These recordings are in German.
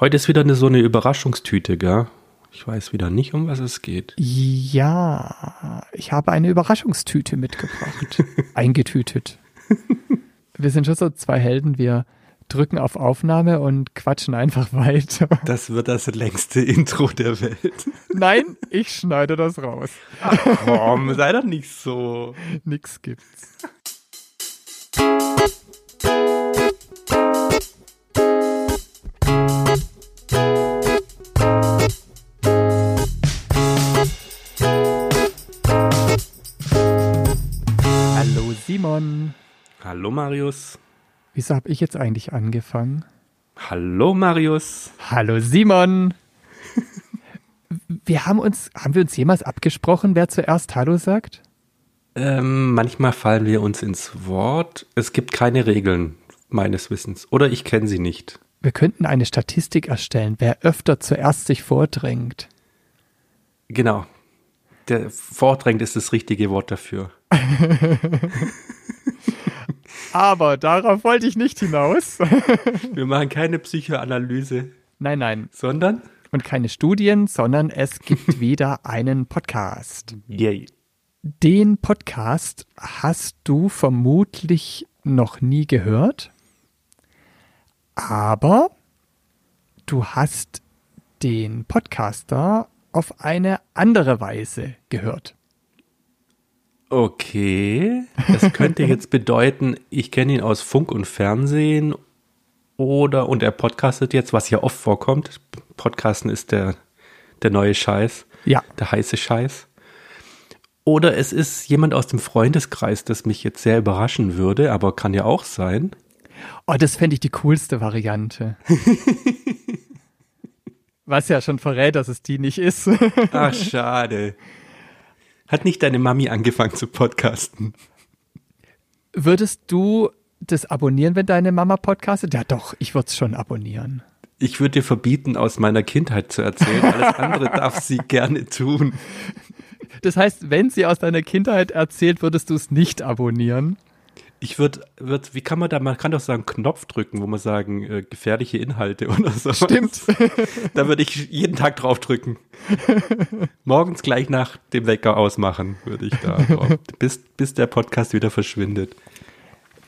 Heute ist wieder eine, so eine Überraschungstüte, gell? Ich weiß wieder nicht, um was es geht. Ja, ich habe eine Überraschungstüte mitgebracht. Eingetütet. Wir sind schon so zwei Helden. Wir drücken auf Aufnahme und quatschen einfach weiter. Das wird das längste Intro der Welt. Nein, ich schneide das raus. Ach komm, sei doch nicht so. Nix gibt's. Simon. Hallo Marius. Wieso habe ich jetzt eigentlich angefangen? Hallo Marius. Hallo Simon. Wir haben uns, haben wir uns jemals abgesprochen, wer zuerst Hallo sagt? Ähm, manchmal fallen wir uns ins Wort. Es gibt keine Regeln, meines Wissens. Oder ich kenne sie nicht. Wir könnten eine Statistik erstellen, wer öfter zuerst sich vordrängt. Genau. Der vordrängt ist das richtige Wort dafür. Aber darauf wollte ich nicht hinaus. Wir machen keine Psychoanalyse, nein, nein. sondern Und keine Studien, sondern es gibt wieder einen Podcast. Yay. Den Podcast hast du vermutlich noch nie gehört, aber du hast den Podcaster auf eine andere Weise gehört. Okay. Das könnte jetzt bedeuten, ich kenne ihn aus Funk und Fernsehen oder und er podcastet jetzt, was ja oft vorkommt. Podcasten ist der, der neue Scheiß, Ja, der heiße Scheiß. Oder es ist jemand aus dem Freundeskreis, das mich jetzt sehr überraschen würde, aber kann ja auch sein. oh, das fände ich die coolste Variante. Was ja schon verrät, dass es die nicht ist. Ach, schade. Hat nicht deine Mami angefangen zu podcasten? Würdest du das abonnieren, wenn deine Mama podcastet? Ja, doch, ich würde es schon abonnieren. Ich würde dir verbieten, aus meiner Kindheit zu erzählen. Alles andere darf sie gerne tun. Das heißt, wenn sie aus deiner Kindheit erzählt, würdest du es nicht abonnieren. Ich würde, würd, wie kann man da, man kann doch sagen Knopf drücken, wo man sagen, äh, gefährliche Inhalte oder so. Stimmt. Da würde ich jeden Tag drauf drücken. Morgens gleich nach dem Wecker ausmachen, würde ich da drauf, bis, bis der Podcast wieder verschwindet.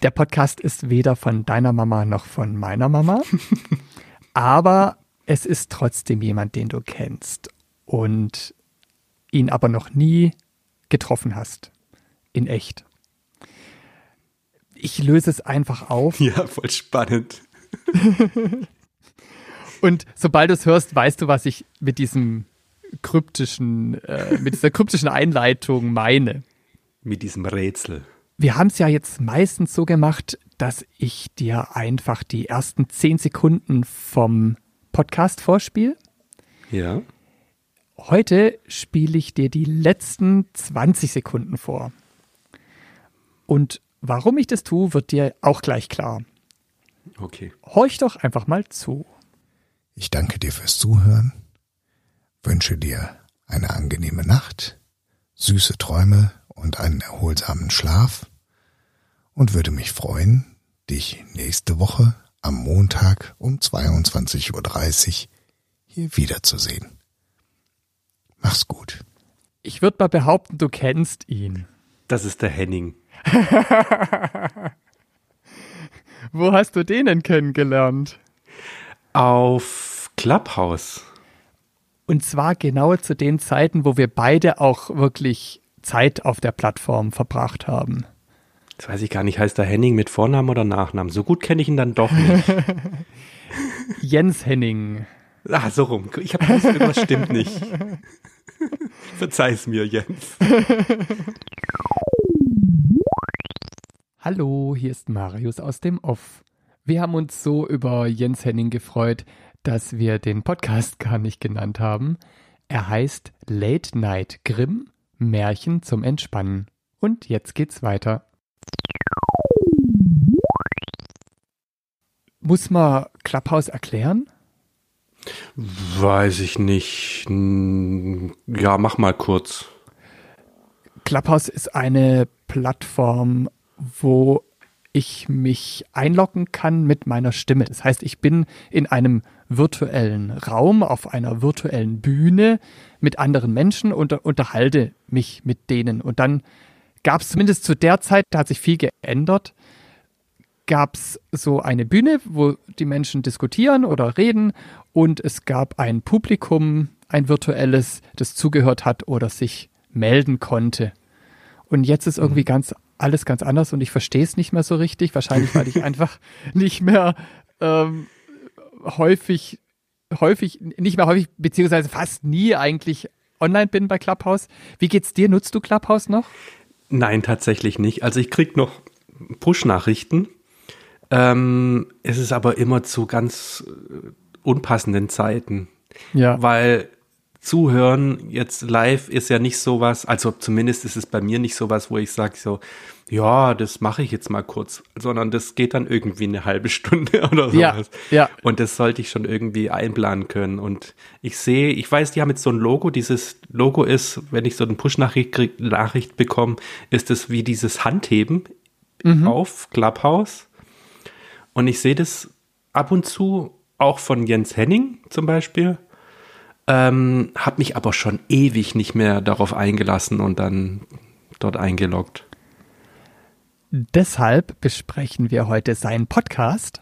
Der Podcast ist weder von deiner Mama noch von meiner Mama, aber es ist trotzdem jemand, den du kennst und ihn aber noch nie getroffen hast. In echt. Ich löse es einfach auf Ja, voll spannend. und sobald du es hörst, weißt du, was ich mit diesem kryptischen, äh, mit dieser kryptischen Einleitung meine. Mit diesem Rätsel. Wir haben es ja jetzt meistens so gemacht, dass ich dir einfach die ersten zehn Sekunden vom Podcast vorspiele. Ja. Heute spiele ich dir die letzten 20 Sekunden vor. Und warum ich das tue, wird dir auch gleich klar. Okay. Horch doch einfach mal zu. Ich danke dir fürs Zuhören, wünsche dir eine angenehme Nacht, süße Träume und einen erholsamen Schlaf und würde mich freuen, dich nächste Woche am Montag um 22.30 Uhr hier wiederzusehen. Mach's gut. Ich würde mal behaupten, du kennst ihn. Das ist der Henning. Wo hast du den denn kennengelernt? Auf Clubhouse. Und zwar genau zu den Zeiten, wo wir beide auch wirklich Zeit auf der Plattform verbracht haben. Das weiß ich gar nicht, heißt der Henning mit Vornamen oder Nachnamen? So gut kenne ich ihn dann doch nicht. Jens Henning. Ah, so rum. Ich habe gewusst, irgendwas stimmt nicht. Verzeih's mir, Jens. Hallo, hier ist Marius aus dem Off. Wir haben uns so über Jens Henning gefreut, dass wir den Podcast gar nicht genannt haben. Er heißt Late Night Grimm Märchen zum Entspannen. Und jetzt geht's weiter. Muss man Clubhouse erklären? Weiß ich nicht. Ja, mach mal kurz. Clubhouse ist eine Plattform, wo ich mich einloggen kann mit meiner Stimme. Das heißt, ich bin in einem virtuellen Raum, auf einer virtuellen Bühne mit anderen Menschen und unterhalte mich mit denen. Und dann gab es zumindest zu der Zeit, da hat sich viel geändert, gab es so eine Bühne, wo die Menschen diskutieren oder reden und es gab ein Publikum, ein virtuelles, das zugehört hat oder sich melden konnte. Und jetzt ist irgendwie mhm. ganz alles ganz anders und ich verstehe es nicht mehr so richtig. Wahrscheinlich, weil ich einfach nicht mehr ähm, häufig, häufig, nicht mehr häufig, beziehungsweise fast nie eigentlich online bin bei Clubhouse. Wie geht's dir? Nutzt du Clubhouse noch? Nein, tatsächlich nicht. Also ich krieg noch Push-Nachrichten. Ähm, es ist aber immer zu ganz äh, unpassenden Zeiten. Ja. Weil Zuhören jetzt live ist ja nicht sowas, also zumindest ist es bei mir nicht sowas, wo ich sage so, ja, das mache ich jetzt mal kurz, sondern das geht dann irgendwie eine halbe Stunde oder sowas. Ja, ja. Und das sollte ich schon irgendwie einplanen können. Und ich sehe, ich weiß, die haben jetzt so ein Logo. Dieses Logo ist, wenn ich so eine Push-Nachricht Nachricht bekomme, ist es wie dieses Handheben mhm. auf Clubhouse. Und ich sehe das ab und zu auch von Jens Henning zum Beispiel. Ähm, habe mich aber schon ewig nicht mehr darauf eingelassen und dann dort eingeloggt. Deshalb besprechen wir heute seinen Podcast.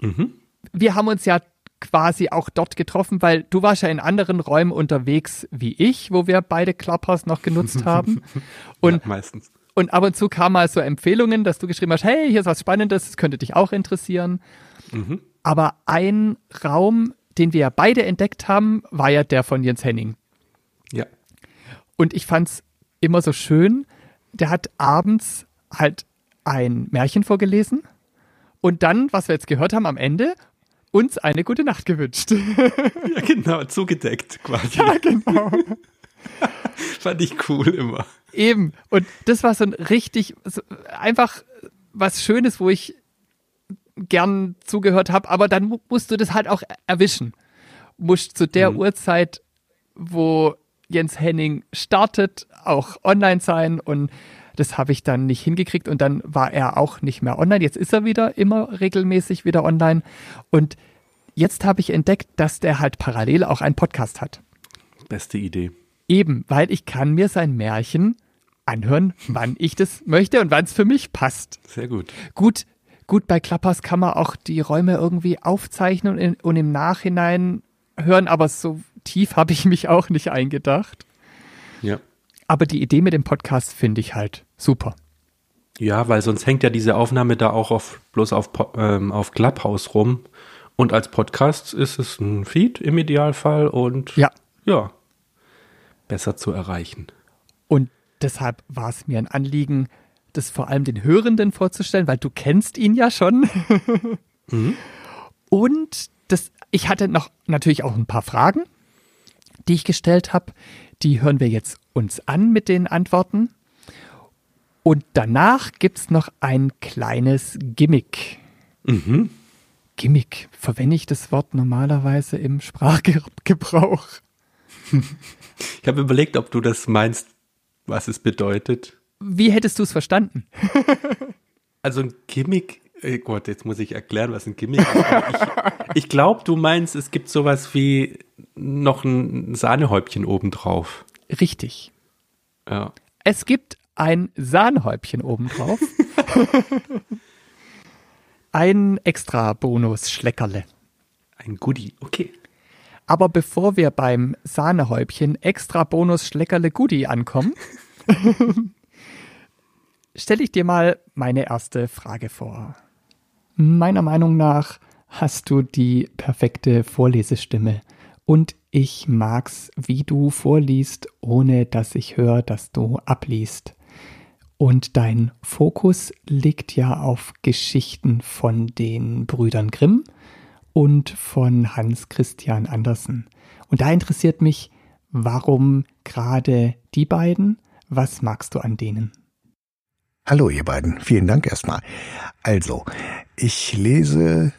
Mhm. Wir haben uns ja quasi auch dort getroffen, weil du warst ja in anderen Räumen unterwegs wie ich, wo wir beide Clubhouse noch genutzt haben. Und ja, meistens. Und ab und zu kamen mal so Empfehlungen, dass du geschrieben hast, hey, hier ist was Spannendes, das könnte dich auch interessieren. Mhm. Aber ein Raum, den wir ja beide entdeckt haben, war ja der von Jens Henning. Ja. Und ich fand es immer so schön, der hat abends halt ein Märchen vorgelesen und dann, was wir jetzt gehört haben am Ende, uns eine gute Nacht gewünscht. Ja, genau, zugedeckt quasi. Ja, genau. Fand ich cool immer. Eben. Und das war so ein richtig, so einfach was Schönes, wo ich gern zugehört habe, aber dann musst du das halt auch erwischen. Musst zu der mhm. Uhrzeit, wo Jens Henning startet, auch online sein und das habe ich dann nicht hingekriegt und dann war er auch nicht mehr online. Jetzt ist er wieder immer regelmäßig wieder online und jetzt habe ich entdeckt, dass der halt parallel auch einen Podcast hat. Beste Idee. Eben, weil ich kann mir sein Märchen anhören, wann ich das möchte und wann es für mich passt. Sehr gut. Gut, Gut, bei Klappers kann man auch die Räume irgendwie aufzeichnen und, in, und im Nachhinein hören, aber so tief habe ich mich auch nicht eingedacht. Ja. Aber die Idee mit dem Podcast finde ich halt super. Ja, weil sonst hängt ja diese Aufnahme da auch auf, bloß auf, ähm, auf Clubhouse rum. Und als Podcast ist es ein Feed im Idealfall und ja, ja besser zu erreichen. Und deshalb war es mir ein Anliegen, das vor allem den Hörenden vorzustellen, weil du kennst ihn ja schon. mhm. Und das, ich hatte noch natürlich auch ein paar Fragen, die ich gestellt habe. Die hören wir jetzt uns an mit den Antworten. Und danach gibt es noch ein kleines Gimmick. Mhm. Gimmick, verwende ich das Wort normalerweise im Sprachgebrauch? Ich habe überlegt, ob du das meinst, was es bedeutet. Wie hättest du es verstanden? also ein Gimmick, oh Gott, jetzt muss ich erklären, was ein Gimmick ist. ich, ich glaube, du meinst, es gibt sowas wie noch ein Sahnehäubchen obendrauf. Richtig. Ja. Es gibt ein Sahnehäubchen obendrauf. ein extra Bonus-Schleckerle. Ein Goodie, okay. Aber bevor wir beim Sahnehäubchen extra Bonus-Schleckerle Goodie ankommen, stelle ich dir mal meine erste Frage vor. Meiner Meinung nach hast du die perfekte Vorlesestimme und ich mag's, wie du vorliest, ohne dass ich höre, dass du abliest. Und dein Fokus liegt ja auf Geschichten von den Brüdern Grimm und von Hans Christian Andersen. Und da interessiert mich, warum gerade die beiden? Was magst du an denen? Hallo ihr beiden, vielen Dank erstmal. Also, ich lese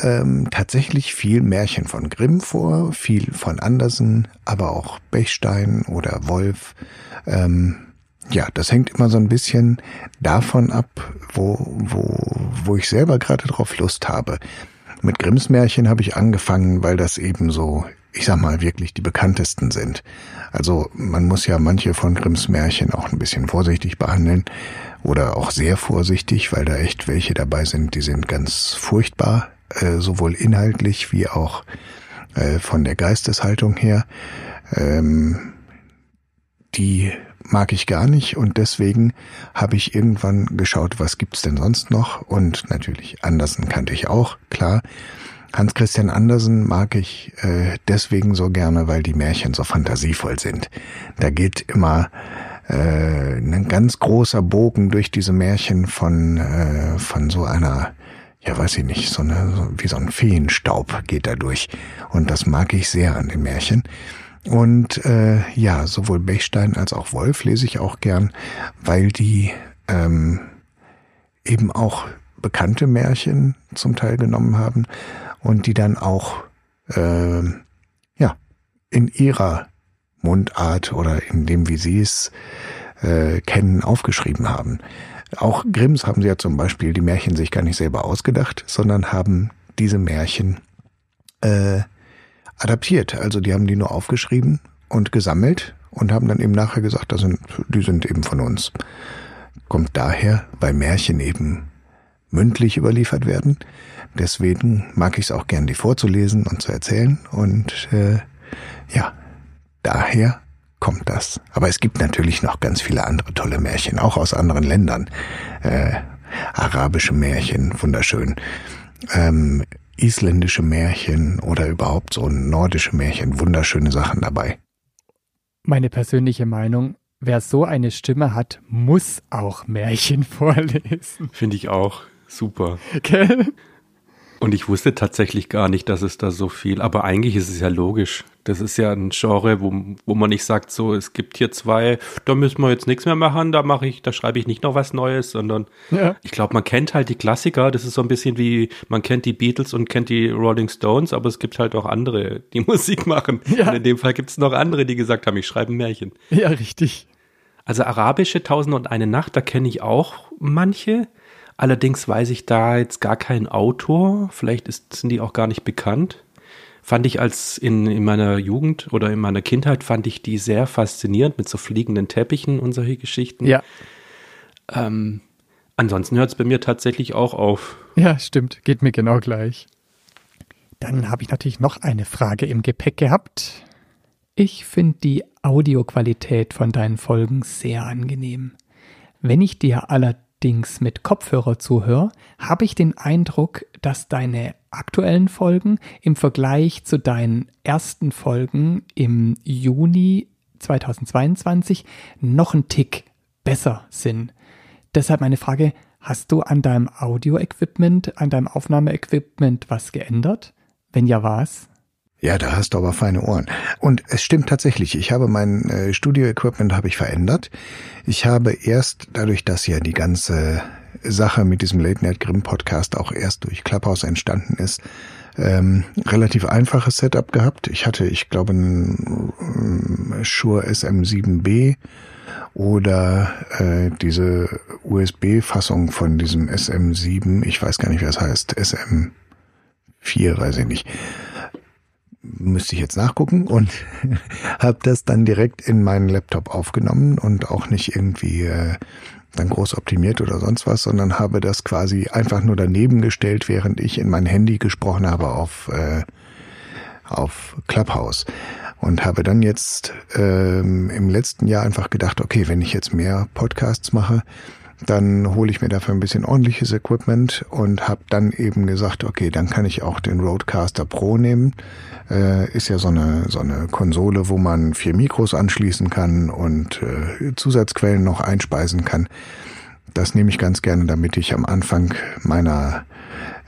ähm, tatsächlich viel Märchen von Grimm vor, viel von Andersen, aber auch Bechstein oder Wolf. Ähm, ja, das hängt immer so ein bisschen davon ab, wo, wo, wo ich selber gerade drauf Lust habe. Mit Grimms Märchen habe ich angefangen, weil das eben so, ich sag mal, wirklich die bekanntesten sind. Also man muss ja manche von Grimms Märchen auch ein bisschen vorsichtig behandeln oder auch sehr vorsichtig, weil da echt welche dabei sind, die sind ganz furchtbar, äh, sowohl inhaltlich wie auch äh, von der Geisteshaltung her. Ähm, die mag ich gar nicht und deswegen habe ich irgendwann geschaut, was gibt's denn sonst noch und natürlich Andersen kannte ich auch, klar. Hans Christian Andersen mag ich äh, deswegen so gerne, weil die Märchen so fantasievoll sind. Da geht immer äh, ein ganz großer Bogen durch diese Märchen von äh, von so einer ja weiß ich nicht, so eine so, wie so ein Feenstaub geht da durch und das mag ich sehr an den Märchen. Und äh, ja, sowohl Bechstein als auch Wolf lese ich auch gern, weil die ähm, eben auch bekannte Märchen zum Teil genommen haben und die dann auch äh, ja in ihrer Mundart oder in dem, wie sie es äh, kennen, aufgeschrieben haben. Auch Grimms haben sie ja zum Beispiel die Märchen sich gar nicht selber ausgedacht, sondern haben diese Märchen äh, adaptiert. Also die haben die nur aufgeschrieben und gesammelt und haben dann eben nachher gesagt, das sind, die sind eben von uns. Kommt daher, weil Märchen eben mündlich überliefert werden. Deswegen mag ich es auch gern, die vorzulesen und zu erzählen. Und äh, ja, daher kommt das. Aber es gibt natürlich noch ganz viele andere tolle Märchen, auch aus anderen Ländern. Äh, arabische Märchen, wunderschön. Ähm, isländische Märchen oder überhaupt so nordische Märchen, wunderschöne Sachen dabei. Meine persönliche Meinung, wer so eine Stimme hat, muss auch Märchen vorlesen. Finde ich auch super. Gell? Und ich wusste tatsächlich gar nicht, dass es da so viel, aber eigentlich ist es ja logisch. Das ist ja ein Genre, wo, wo man nicht sagt, so, es gibt hier zwei, da müssen wir jetzt nichts mehr machen, da mache ich, da schreibe ich nicht noch was Neues, sondern ja. ich glaube, man kennt halt die Klassiker, das ist so ein bisschen wie, man kennt die Beatles und kennt die Rolling Stones, aber es gibt halt auch andere, die Musik machen. Ja. Und in dem Fall gibt es noch andere, die gesagt haben, ich schreibe ein Märchen. Ja, richtig. Also arabische Tausend und eine Nacht, da kenne ich auch manche. Allerdings weiß ich da jetzt gar keinen Autor. Vielleicht ist, sind die auch gar nicht bekannt. Fand ich als in, in meiner Jugend oder in meiner Kindheit fand ich die sehr faszinierend mit so fliegenden Teppichen und solche Geschichten. Ja. Ähm, ansonsten hört es bei mir tatsächlich auch auf. Ja, stimmt. Geht mir genau gleich. Dann habe ich natürlich noch eine Frage im Gepäck gehabt. Ich finde die Audioqualität von deinen Folgen sehr angenehm. Wenn ich dir allerdings allerdings mit Kopfhörer zuhöre, habe ich den Eindruck, dass deine aktuellen Folgen im Vergleich zu deinen ersten Folgen im Juni 2022 noch ein Tick besser sind. Deshalb meine Frage, hast du an deinem Audio-Equipment, an deinem Aufnahmeequipment was geändert? Wenn ja, was? Ja, da hast du aber feine Ohren. Und es stimmt tatsächlich, ich habe mein äh, Studio-Equipment habe ich verändert. Ich habe erst, dadurch, dass ja die ganze Sache mit diesem Late Night Grimm Podcast auch erst durch Clubhouse entstanden ist, ähm, relativ einfaches Setup gehabt. Ich hatte, ich glaube, ein ähm, Shure SM7B oder äh, diese USB-Fassung von diesem SM7, ich weiß gar nicht, wie das heißt, SM4, weiß ich nicht müsste ich jetzt nachgucken und habe das dann direkt in meinen Laptop aufgenommen und auch nicht irgendwie äh, dann groß optimiert oder sonst was, sondern habe das quasi einfach nur daneben gestellt, während ich in mein Handy gesprochen habe auf äh, auf Clubhouse. Und habe dann jetzt ähm, im letzten Jahr einfach gedacht, okay, wenn ich jetzt mehr Podcasts mache, dann hole ich mir dafür ein bisschen ordentliches Equipment und habe dann eben gesagt, okay, dann kann ich auch den Roadcaster Pro nehmen. Äh, ist ja so eine, so eine Konsole, wo man vier Mikros anschließen kann und äh, Zusatzquellen noch einspeisen kann. Das nehme ich ganz gerne, damit ich am Anfang meiner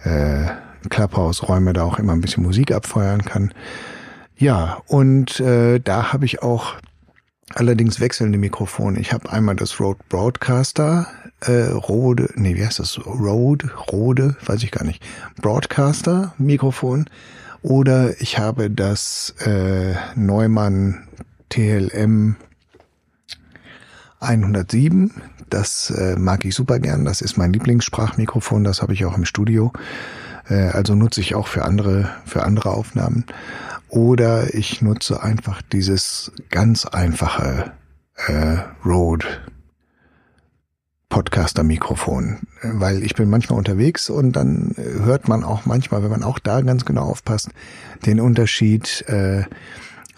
äh, Clubhouse-Räume da auch immer ein bisschen Musik abfeuern kann. Ja, und äh, da habe ich auch allerdings wechselnde Mikrofone. Ich habe einmal das Rode Broadcaster, äh, Rode, nee, wie heißt das? Rode, Rode, weiß ich gar nicht. Broadcaster Mikrofon. Oder ich habe das äh, Neumann TLM 107. Das äh, mag ich super gern. Das ist mein Lieblingssprachmikrofon. Das habe ich auch im Studio. Äh, also nutze ich auch für andere, für andere Aufnahmen. Oder ich nutze einfach dieses ganz einfache äh, Rode Podcaster-Mikrofon, weil ich bin manchmal unterwegs und dann hört man auch manchmal, wenn man auch da ganz genau aufpasst, den Unterschied äh,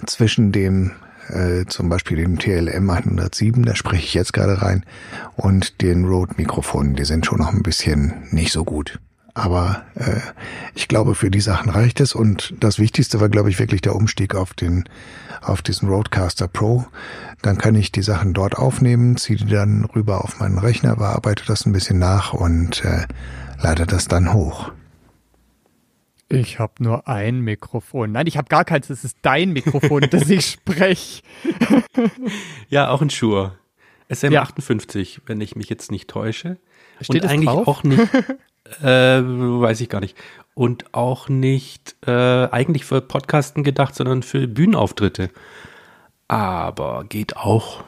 zwischen dem äh, zum Beispiel dem TLM 107, da spreche ich jetzt gerade rein, und den Rode-Mikrofonen, die sind schon noch ein bisschen nicht so gut. Aber äh, ich glaube, für die Sachen reicht es. Und das Wichtigste war, glaube ich, wirklich der Umstieg auf den, auf diesen Roadcaster Pro. Dann kann ich die Sachen dort aufnehmen, ziehe die dann rüber auf meinen Rechner, bearbeite das ein bisschen nach und äh, lade das dann hoch. Ich habe nur ein Mikrofon. Nein, ich habe gar keins. Das ist dein Mikrofon, das ich spreche. ja, auch ein Shure. SM58, ja. wenn ich mich jetzt nicht täusche. Steht Und eigentlich drauf? auch nicht. äh, weiß ich gar nicht. Und auch nicht äh, eigentlich für Podcasten gedacht, sondern für Bühnenauftritte. Aber geht auch.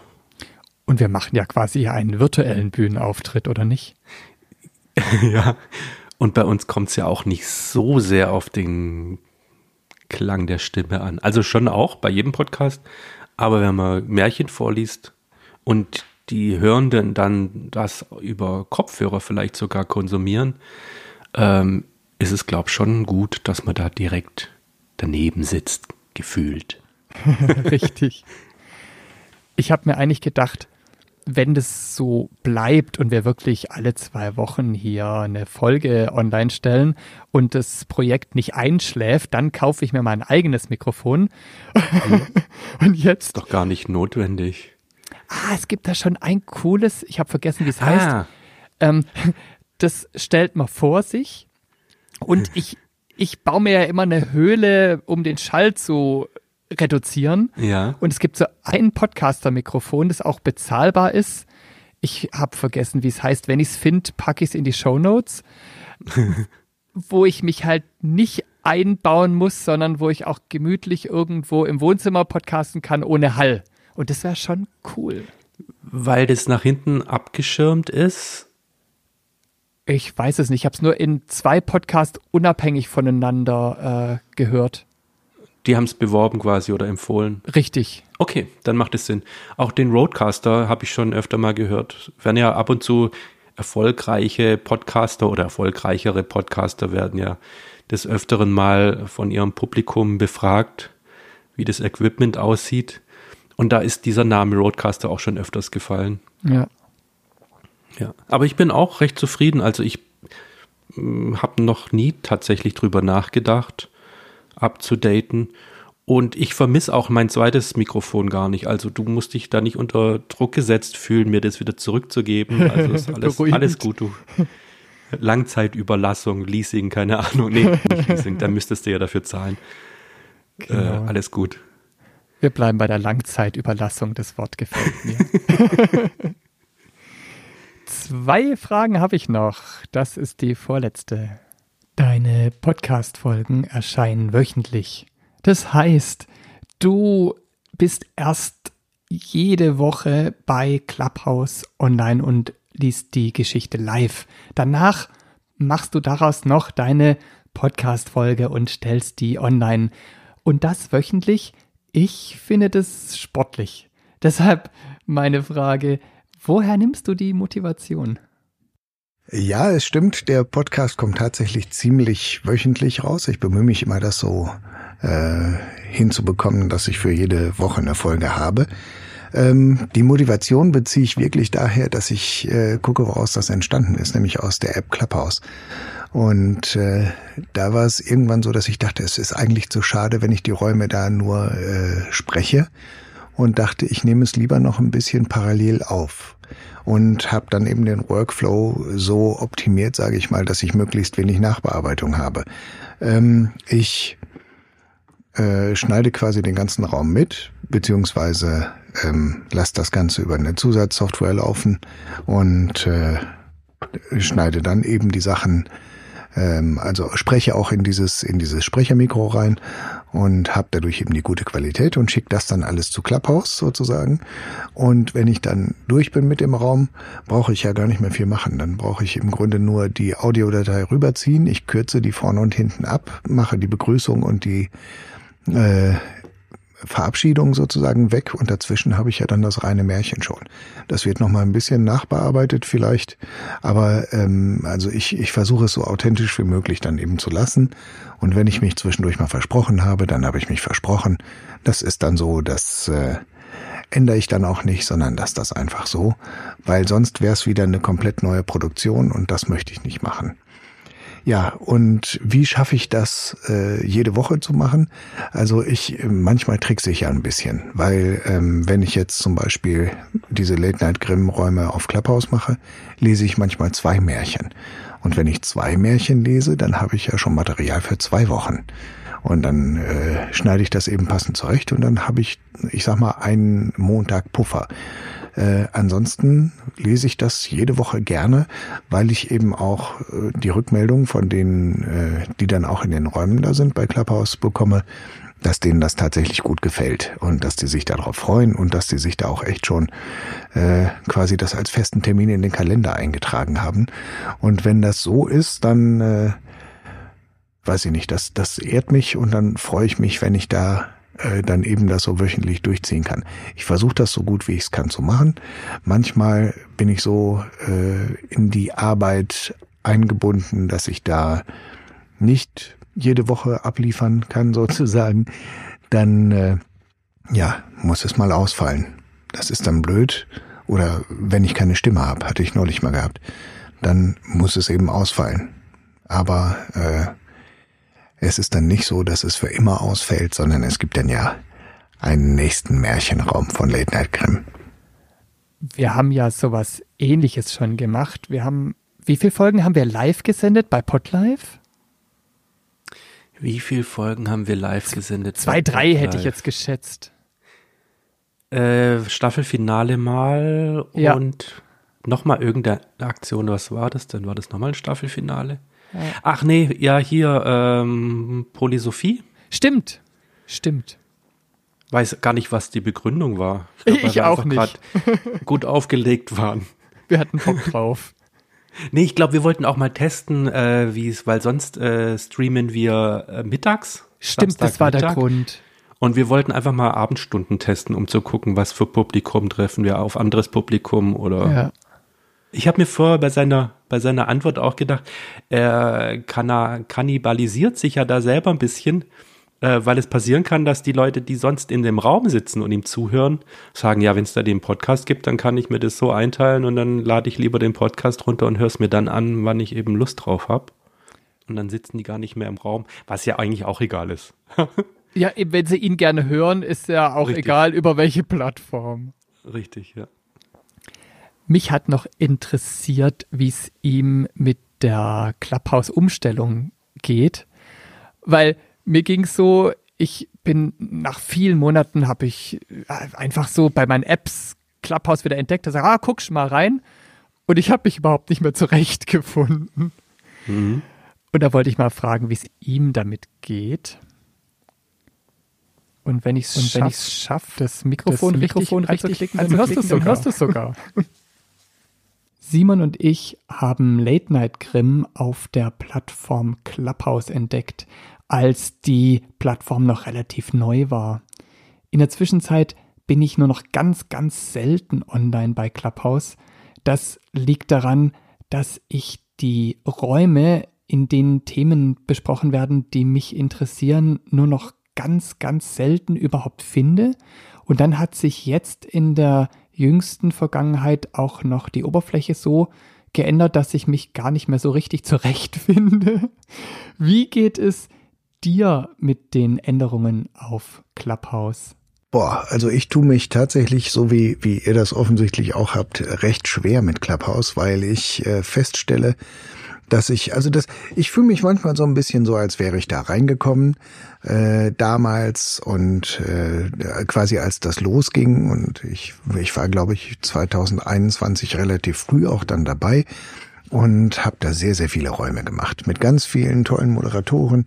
Und wir machen ja quasi einen virtuellen Bühnenauftritt, oder nicht? ja. Und bei uns kommt es ja auch nicht so sehr auf den Klang der Stimme an. Also schon auch bei jedem Podcast. Aber wenn man Märchen vorliest und die Hörenden dann das über Kopfhörer vielleicht sogar konsumieren, ähm, ist es, glaube ich, schon gut, dass man da direkt daneben sitzt, gefühlt. Richtig. Ich habe mir eigentlich gedacht, wenn das so bleibt und wir wirklich alle zwei Wochen hier eine Folge online stellen und das Projekt nicht einschläft, dann kaufe ich mir mein eigenes Mikrofon. und jetzt. Ist doch gar nicht notwendig. Ah, es gibt da schon ein cooles, ich habe vergessen, wie es ah. heißt. Ähm, das stellt man vor sich und ich, ich baue mir ja immer eine Höhle, um den Schall zu reduzieren. Ja. Und es gibt so ein Podcaster-Mikrofon, das auch bezahlbar ist. Ich habe vergessen, wie es heißt. Wenn ich es finde, packe ich es in die Show Notes. wo ich mich halt nicht einbauen muss, sondern wo ich auch gemütlich irgendwo im Wohnzimmer podcasten kann ohne Hall. Und das wäre schon cool. Weil das nach hinten abgeschirmt ist? Ich weiß es nicht. Ich habe es nur in zwei Podcasts unabhängig voneinander äh, gehört. Die haben es beworben quasi oder empfohlen. Richtig. Okay, dann macht es Sinn. Auch den Roadcaster habe ich schon öfter mal gehört. Werden ja ab und zu erfolgreiche Podcaster oder erfolgreichere Podcaster werden ja des Öfteren mal von ihrem Publikum befragt, wie das Equipment aussieht. Und da ist dieser Name Roadcaster auch schon öfters gefallen. Ja. Ja, aber ich bin auch recht zufrieden. Also ich hm, habe noch nie tatsächlich drüber nachgedacht, abzudaten. Und ich vermisse auch mein zweites Mikrofon gar nicht. Also du musst dich da nicht unter Druck gesetzt fühlen, mir das wieder zurückzugeben. Also ist alles, alles gut. Du. Langzeitüberlassung, Leasing, keine Ahnung. Nee, nicht Leasing, da müsstest du ja dafür zahlen. Genau. Äh, alles gut. Wir bleiben bei der Langzeitüberlassung. Das Wort gefällt mir. Zwei Fragen habe ich noch. Das ist die vorletzte. Deine Podcast-Folgen erscheinen wöchentlich. Das heißt, du bist erst jede Woche bei Clubhouse online und liest die Geschichte live. Danach machst du daraus noch deine Podcast-Folge und stellst die online. Und das wöchentlich? Ich finde das sportlich. Deshalb meine Frage, woher nimmst du die Motivation? Ja, es stimmt. Der Podcast kommt tatsächlich ziemlich wöchentlich raus. Ich bemühe mich immer, das so äh, hinzubekommen, dass ich für jede Woche eine Folge habe. Ähm, die Motivation beziehe ich wirklich daher, dass ich äh, gucke, woraus das entstanden ist, nämlich aus der App Clubhouse. Und äh, da war es irgendwann so, dass ich dachte, es ist eigentlich zu schade, wenn ich die Räume da nur äh, spreche. Und dachte, ich nehme es lieber noch ein bisschen parallel auf und habe dann eben den Workflow so optimiert, sage ich mal, dass ich möglichst wenig Nachbearbeitung habe. Ähm, ich äh, schneide quasi den ganzen Raum mit, beziehungsweise ähm, lasse das Ganze über eine Zusatzsoftware laufen und äh, schneide dann eben die Sachen, ähm, also spreche auch in dieses in dieses Sprechermikro rein und habe dadurch eben die gute Qualität und schicke das dann alles zu Clubhouse sozusagen. Und wenn ich dann durch bin mit dem Raum, brauche ich ja gar nicht mehr viel machen. Dann brauche ich im Grunde nur die Audiodatei rüberziehen. Ich kürze die vorne und hinten ab, mache die Begrüßung und die äh, Verabschiedung sozusagen weg und dazwischen habe ich ja dann das reine Märchen schon. Das wird nochmal ein bisschen nachbearbeitet vielleicht, aber ähm, also ich, ich versuche es so authentisch wie möglich dann eben zu lassen. Und wenn ich mich zwischendurch mal versprochen habe, dann habe ich mich versprochen. Das ist dann so, das äh, ändere ich dann auch nicht, sondern lasse das einfach so, weil sonst wäre es wieder eine komplett neue Produktion und das möchte ich nicht machen. Ja, und wie schaffe ich das äh, jede Woche zu machen? Also ich manchmal trickse ich ja ein bisschen, weil ähm, wenn ich jetzt zum Beispiel diese Late Night Grimm Räume auf Clubhouse mache, lese ich manchmal zwei Märchen. Und wenn ich zwei Märchen lese, dann habe ich ja schon Material für zwei Wochen. Und dann äh, schneide ich das eben passend zurecht und dann habe ich, ich sag mal, einen Montag Puffer. Äh, ansonsten lese ich das jede Woche gerne, weil ich eben auch äh, die Rückmeldungen von denen, äh, die dann auch in den Räumen da sind bei Clubhouse bekomme, dass denen das tatsächlich gut gefällt und dass die sich darauf freuen und dass die sich da auch echt schon äh, quasi das als festen Termin in den Kalender eingetragen haben. Und wenn das so ist, dann äh, weiß ich nicht, das, das ehrt mich und dann freue ich mich, wenn ich da äh, dann eben das so wöchentlich durchziehen kann. Ich versuche das so gut wie ich es kann zu machen. Manchmal bin ich so äh, in die Arbeit eingebunden, dass ich da nicht jede Woche abliefern kann sozusagen. Dann äh, ja muss es mal ausfallen. Das ist dann blöd. Oder wenn ich keine Stimme habe, hatte ich neulich mal gehabt, dann muss es eben ausfallen. Aber äh, es ist dann nicht so, dass es für immer ausfällt, sondern es gibt dann ja einen nächsten Märchenraum von Late Night Grimm. Wir haben ja sowas ähnliches schon gemacht. Wir haben, wie viele Folgen haben wir live gesendet bei Podlife? Wie viele Folgen haben wir live gesendet? Zwei, drei hätte ich jetzt geschätzt. Äh, Staffelfinale mal ja. und nochmal irgendeine Aktion. Was war das denn? War das nochmal ein Staffelfinale? Ach nee, ja, hier ähm, Polysophie. Stimmt, stimmt. Weiß gar nicht, was die Begründung war. Ich, ich auch nicht. gut aufgelegt waren. Wir hatten Bock drauf. Nee, ich glaube, wir wollten auch mal testen, äh, wie es, weil sonst äh, streamen wir äh, mittags. Stimmt, Samstag, das war Mittag. der Grund. Und wir wollten einfach mal Abendstunden testen, um zu gucken, was für Publikum treffen wir auf, anderes Publikum oder. Ja. Ich habe mir vorher bei seiner, bei seiner Antwort auch gedacht, er kannibalisiert sich ja da selber ein bisschen, äh, weil es passieren kann, dass die Leute, die sonst in dem Raum sitzen und ihm zuhören, sagen, ja, wenn es da den Podcast gibt, dann kann ich mir das so einteilen und dann lade ich lieber den Podcast runter und höre es mir dann an, wann ich eben Lust drauf habe. Und dann sitzen die gar nicht mehr im Raum, was ja eigentlich auch egal ist. ja, wenn sie ihn gerne hören, ist ja auch Richtig. egal, über welche Plattform. Richtig, ja. Mich hat noch interessiert, wie es ihm mit der Clubhouse-Umstellung geht, weil mir ging so, ich bin nach vielen Monaten habe ich äh, einfach so bei meinen Apps Clubhouse wieder entdeckt, da sage, ah, guckst mal rein. Und ich habe mich überhaupt nicht mehr zurechtgefunden. Mhm. Und da wollte ich mal fragen, wie es ihm damit geht. Und wenn ich es schaffe, schaff, das Mikrofon, das Mikrofon richtig, richtig dann hörst du es sogar. Simon und ich haben Late Night Grimm auf der Plattform Clubhouse entdeckt, als die Plattform noch relativ neu war. In der Zwischenzeit bin ich nur noch ganz, ganz selten online bei Clubhouse. Das liegt daran, dass ich die Räume, in denen Themen besprochen werden, die mich interessieren, nur noch ganz, ganz selten überhaupt finde. Und dann hat sich jetzt in der jüngsten Vergangenheit auch noch die Oberfläche so geändert, dass ich mich gar nicht mehr so richtig zurechtfinde. Wie geht es dir mit den Änderungen auf Clubhouse? Boah, also ich tue mich tatsächlich, so wie, wie ihr das offensichtlich auch habt, recht schwer mit Clubhouse, weil ich äh, feststelle, dass ich, also das, ich fühle mich manchmal so ein bisschen so, als wäre ich da reingekommen äh, damals und äh, quasi als das losging und ich, ich war, glaube ich, 2021 relativ früh auch dann dabei und habe da sehr, sehr viele Räume gemacht mit ganz vielen tollen Moderatoren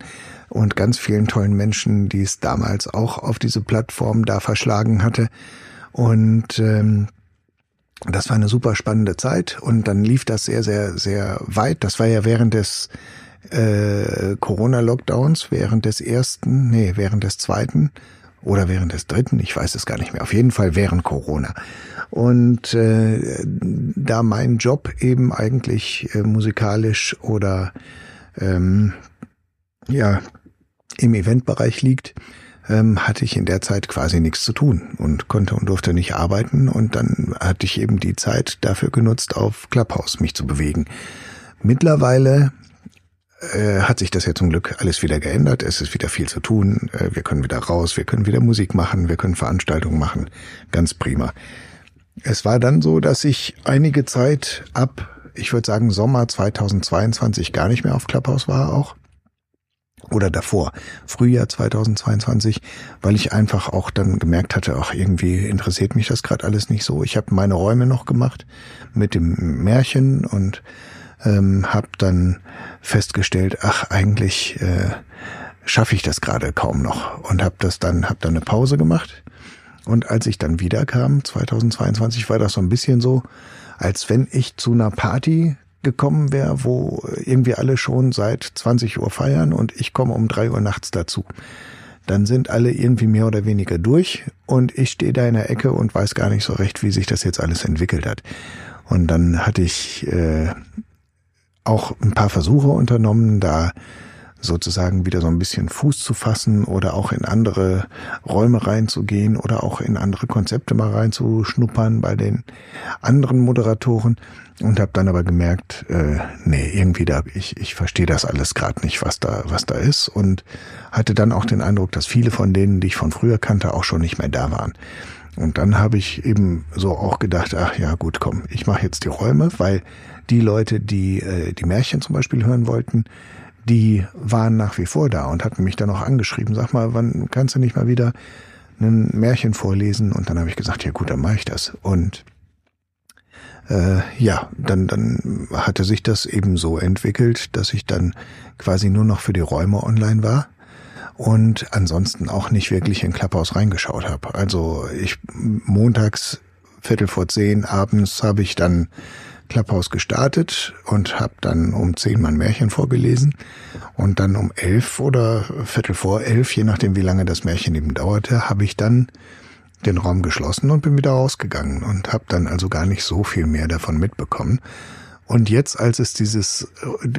und ganz vielen tollen Menschen, die es damals auch auf diese Plattform da verschlagen hatte. Und ähm, das war eine super spannende Zeit und dann lief das sehr, sehr, sehr weit. Das war ja während des äh, Corona-Lockdowns, während des ersten, nee, während des zweiten oder während des dritten, ich weiß es gar nicht mehr. Auf jeden Fall während Corona. Und äh, da mein Job eben eigentlich äh, musikalisch oder ähm, ja im Eventbereich liegt, ähm, hatte ich in der Zeit quasi nichts zu tun und konnte und durfte nicht arbeiten und dann hatte ich eben die Zeit dafür genutzt, auf Clubhouse mich zu bewegen. Mittlerweile äh, hat sich das ja zum Glück alles wieder geändert. Es ist wieder viel zu tun. Äh, wir können wieder raus, wir können wieder Musik machen, wir können Veranstaltungen machen. Ganz prima. Es war dann so, dass ich einige Zeit ab, ich würde sagen Sommer 2022 gar nicht mehr auf Clubhouse war auch oder davor, Frühjahr 2022, weil ich einfach auch dann gemerkt hatte, ach, irgendwie interessiert mich das gerade alles nicht so. Ich habe meine Räume noch gemacht mit dem Märchen und ähm, habe dann festgestellt, ach, eigentlich äh, schaffe ich das gerade kaum noch und habe das dann, habe dann eine Pause gemacht. Und als ich dann wiederkam, 2022, war das so ein bisschen so, als wenn ich zu einer Party gekommen wäre, wo irgendwie alle schon seit 20 Uhr feiern und ich komme um drei Uhr nachts dazu. Dann sind alle irgendwie mehr oder weniger durch und ich stehe da in der Ecke und weiß gar nicht so recht, wie sich das jetzt alles entwickelt hat. Und dann hatte ich äh, auch ein paar Versuche unternommen, da sozusagen wieder so ein bisschen Fuß zu fassen oder auch in andere Räume reinzugehen oder auch in andere Konzepte mal reinzuschnuppern bei den anderen Moderatoren und habe dann aber gemerkt, äh, nee, irgendwie da ich ich verstehe das alles gerade nicht, was da was da ist und hatte dann auch den Eindruck, dass viele von denen, die ich von früher kannte, auch schon nicht mehr da waren. Und dann habe ich eben so auch gedacht, ach ja, gut, komm, ich mache jetzt die Räume, weil die Leute, die äh, die Märchen zum Beispiel hören wollten, die waren nach wie vor da und hatten mich dann auch angeschrieben, sag mal, wann kannst du nicht mal wieder ein Märchen vorlesen? Und dann habe ich gesagt, ja gut, dann mache ich das. Und äh, ja, dann, dann hatte sich das eben so entwickelt, dass ich dann quasi nur noch für die Räume online war und ansonsten auch nicht wirklich in Clubhouse reingeschaut habe. Also ich montags Viertel vor zehn abends habe ich dann Clubhouse gestartet und habe dann um zehn Mal ein Märchen vorgelesen und dann um elf oder Viertel vor elf, je nachdem wie lange das Märchen eben dauerte, habe ich dann den Raum geschlossen und bin wieder rausgegangen und habe dann also gar nicht so viel mehr davon mitbekommen. Und jetzt, als es dieses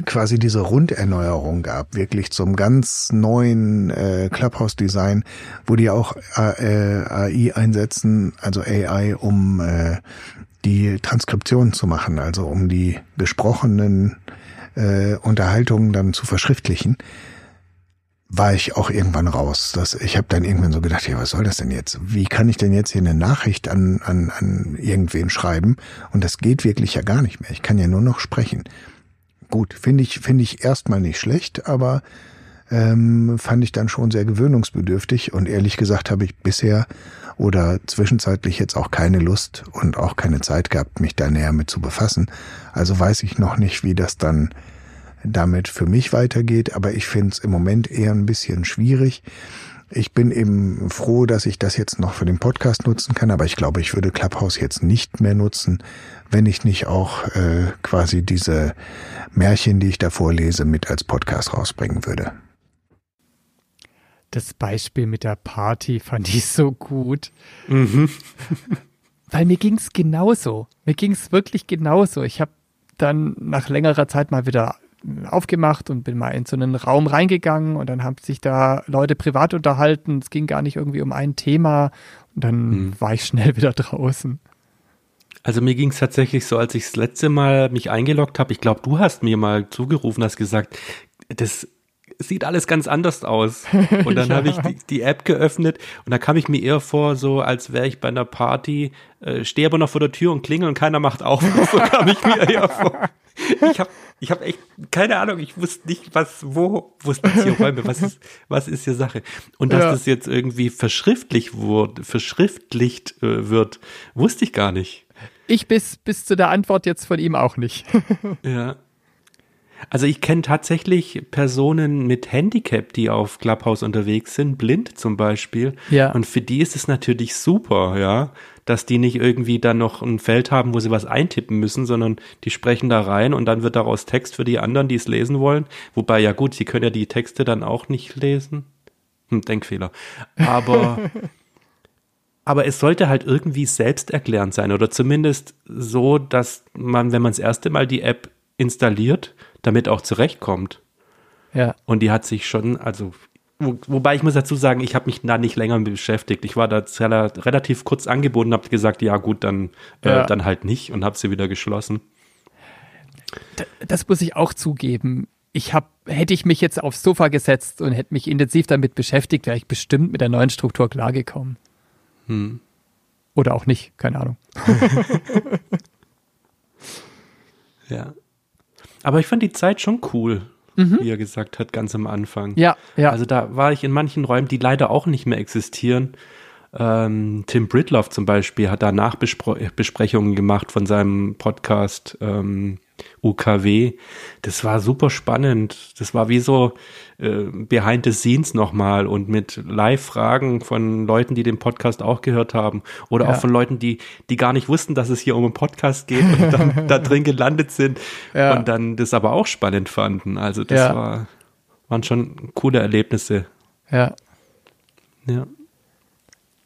quasi diese Runderneuerung gab, wirklich zum ganz neuen äh, Clubhouse-Design, wo die auch äh, AI einsetzen, also AI, um äh, die Transkription zu machen, also um die gesprochenen äh, Unterhaltungen dann zu verschriftlichen, war ich auch irgendwann raus. Das, ich habe dann irgendwann so gedacht, ja, was soll das denn jetzt? Wie kann ich denn jetzt hier eine Nachricht an, an, an irgendwen schreiben? Und das geht wirklich ja gar nicht mehr. Ich kann ja nur noch sprechen. Gut, finde ich, finde ich erstmal nicht schlecht, aber ähm, fand ich dann schon sehr gewöhnungsbedürftig und ehrlich gesagt habe ich bisher oder zwischenzeitlich jetzt auch keine Lust und auch keine Zeit gehabt, mich da näher mit zu befassen. Also weiß ich noch nicht, wie das dann damit für mich weitergeht, aber ich finde es im Moment eher ein bisschen schwierig. Ich bin eben froh, dass ich das jetzt noch für den Podcast nutzen kann, aber ich glaube, ich würde Clubhouse jetzt nicht mehr nutzen, wenn ich nicht auch äh, quasi diese Märchen, die ich da vorlese, mit als Podcast rausbringen würde das Beispiel mit der Party fand ich so gut. Mhm. Weil mir ging es genauso. Mir ging es wirklich genauso. Ich habe dann nach längerer Zeit mal wieder aufgemacht und bin mal in so einen Raum reingegangen und dann haben sich da Leute privat unterhalten. Es ging gar nicht irgendwie um ein Thema und dann mhm. war ich schnell wieder draußen. Also mir ging es tatsächlich so, als ich das letzte Mal mich eingeloggt habe, ich glaube, du hast mir mal zugerufen, hast gesagt, das sieht alles ganz anders aus. Und dann ja. habe ich die, die, App geöffnet und da kam ich mir eher vor, so als wäre ich bei einer Party, äh, stehe aber noch vor der Tür und klingel und keiner macht auf. so kam ich mir eher vor. Ich habe ich hab echt keine Ahnung, ich wusste nicht, was, wo, wo ist hier Räume, was ist, was ist hier Sache. Und dass ja. das jetzt irgendwie verschriftlich wurde, verschriftlicht äh, wird, wusste ich gar nicht. Ich bis, bis zu der Antwort jetzt von ihm auch nicht. ja. Also ich kenne tatsächlich Personen mit Handicap, die auf Clubhouse unterwegs sind, blind zum Beispiel. Ja. Und für die ist es natürlich super, ja, dass die nicht irgendwie dann noch ein Feld haben, wo sie was eintippen müssen, sondern die sprechen da rein und dann wird daraus Text für die anderen, die es lesen wollen. Wobei ja gut, sie können ja die Texte dann auch nicht lesen. Hm, Denkfehler. Aber aber es sollte halt irgendwie selbsterklärend sein oder zumindest so, dass man, wenn man das erste Mal die App installiert, damit auch zurechtkommt. Ja. Und die hat sich schon, also wo, wobei ich muss dazu sagen, ich habe mich da nicht länger mit beschäftigt. Ich war da relativ kurz angeboten, habe gesagt, ja gut, dann, äh, ja. dann halt nicht und habe sie wieder geschlossen. Das muss ich auch zugeben. Ich habe, hätte ich mich jetzt aufs Sofa gesetzt und hätte mich intensiv damit beschäftigt, wäre ich bestimmt mit der neuen Struktur klargekommen. Hm. Oder auch nicht, keine Ahnung. ja. Aber ich fand die Zeit schon cool, mhm. wie er gesagt hat, ganz am Anfang. Ja, ja. Also da war ich in manchen Räumen, die leider auch nicht mehr existieren. Ähm, Tim Britloff zum Beispiel hat da Nachbesprechungen gemacht von seinem Podcast ähm, UKW. Das war super spannend. Das war wie so äh, behind the scenes nochmal und mit Live-Fragen von Leuten, die den Podcast auch gehört haben oder ja. auch von Leuten, die, die gar nicht wussten, dass es hier um einen Podcast geht und dann da drin gelandet sind ja. und dann das aber auch spannend fanden. Also das ja. war, waren schon coole Erlebnisse. Ja. Ja.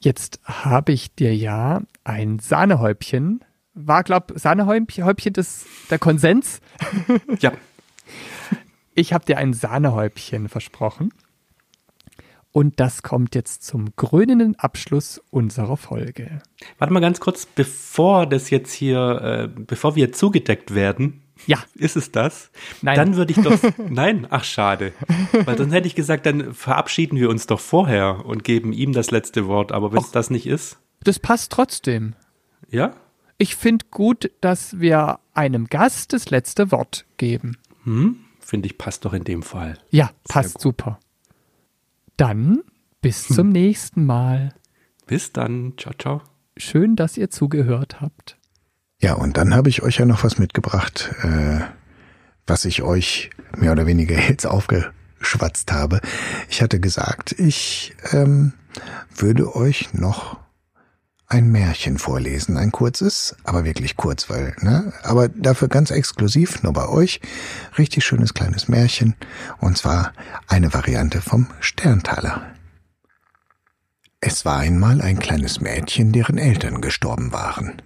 Jetzt habe ich dir ja ein Sahnehäubchen war, glaub, Sahnehäubchen das, der Konsens? Ja. Ich habe dir ein Sahnehäubchen versprochen. Und das kommt jetzt zum krönenden Abschluss unserer Folge. Warte mal ganz kurz, bevor das jetzt hier, äh, bevor wir zugedeckt werden. Ja. Ist es das? Nein. Dann würde ich doch, nein, ach schade. Weil dann hätte ich gesagt, dann verabschieden wir uns doch vorher und geben ihm das letzte Wort. Aber wenn es das nicht ist. Das passt trotzdem. Ja? Ich finde gut, dass wir einem Gast das letzte Wort geben. Hm, finde ich, passt doch in dem Fall. Ja, passt super. Dann bis hm. zum nächsten Mal. Bis dann. Ciao, ciao. Schön, dass ihr zugehört habt. Ja, und dann habe ich euch ja noch was mitgebracht, äh, was ich euch mehr oder weniger jetzt aufgeschwatzt habe. Ich hatte gesagt, ich ähm, würde euch noch ein Märchen vorlesen, ein kurzes, aber wirklich kurz, weil, ne, aber dafür ganz exklusiv, nur bei euch, richtig schönes kleines Märchen, und zwar eine Variante vom Sterntaler. Es war einmal ein kleines Mädchen, deren Eltern gestorben waren.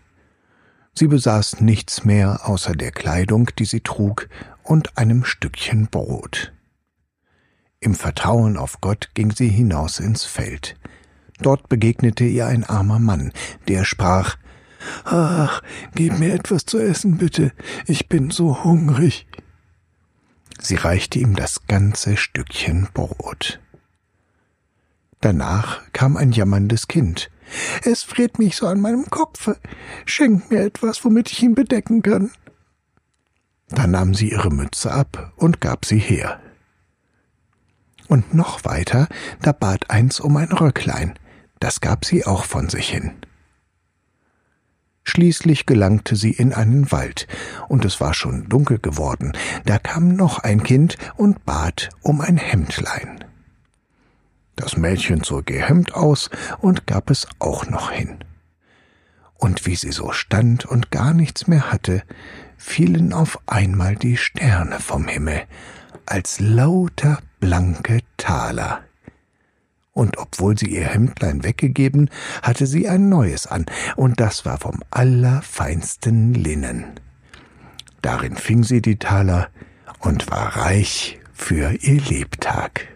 Sie besaß nichts mehr außer der Kleidung, die sie trug, und einem Stückchen Brot. Im Vertrauen auf Gott ging sie hinaus ins Feld, Dort begegnete ihr ein armer Mann, der sprach Ach, gib mir etwas zu essen, bitte, ich bin so hungrig. Sie reichte ihm das ganze Stückchen Brot. Danach kam ein jammerndes Kind. Es friert mich so an meinem Kopfe. Schenk mir etwas, womit ich ihn bedecken kann. Da nahm sie ihre Mütze ab und gab sie her. Und noch weiter, da bat eins um ein Röcklein das gab sie auch von sich hin. Schließlich gelangte sie in einen Wald, und es war schon dunkel geworden, da kam noch ein Kind und bat um ein Hemdlein. Das Mädchen zog ihr Hemd aus und gab es auch noch hin. Und wie sie so stand und gar nichts mehr hatte, fielen auf einmal die Sterne vom Himmel als lauter blanke Taler und obwohl sie ihr Hemdlein weggegeben, hatte sie ein neues an, und das war vom allerfeinsten Linnen. Darin fing sie die Taler und war reich für ihr Lebtag.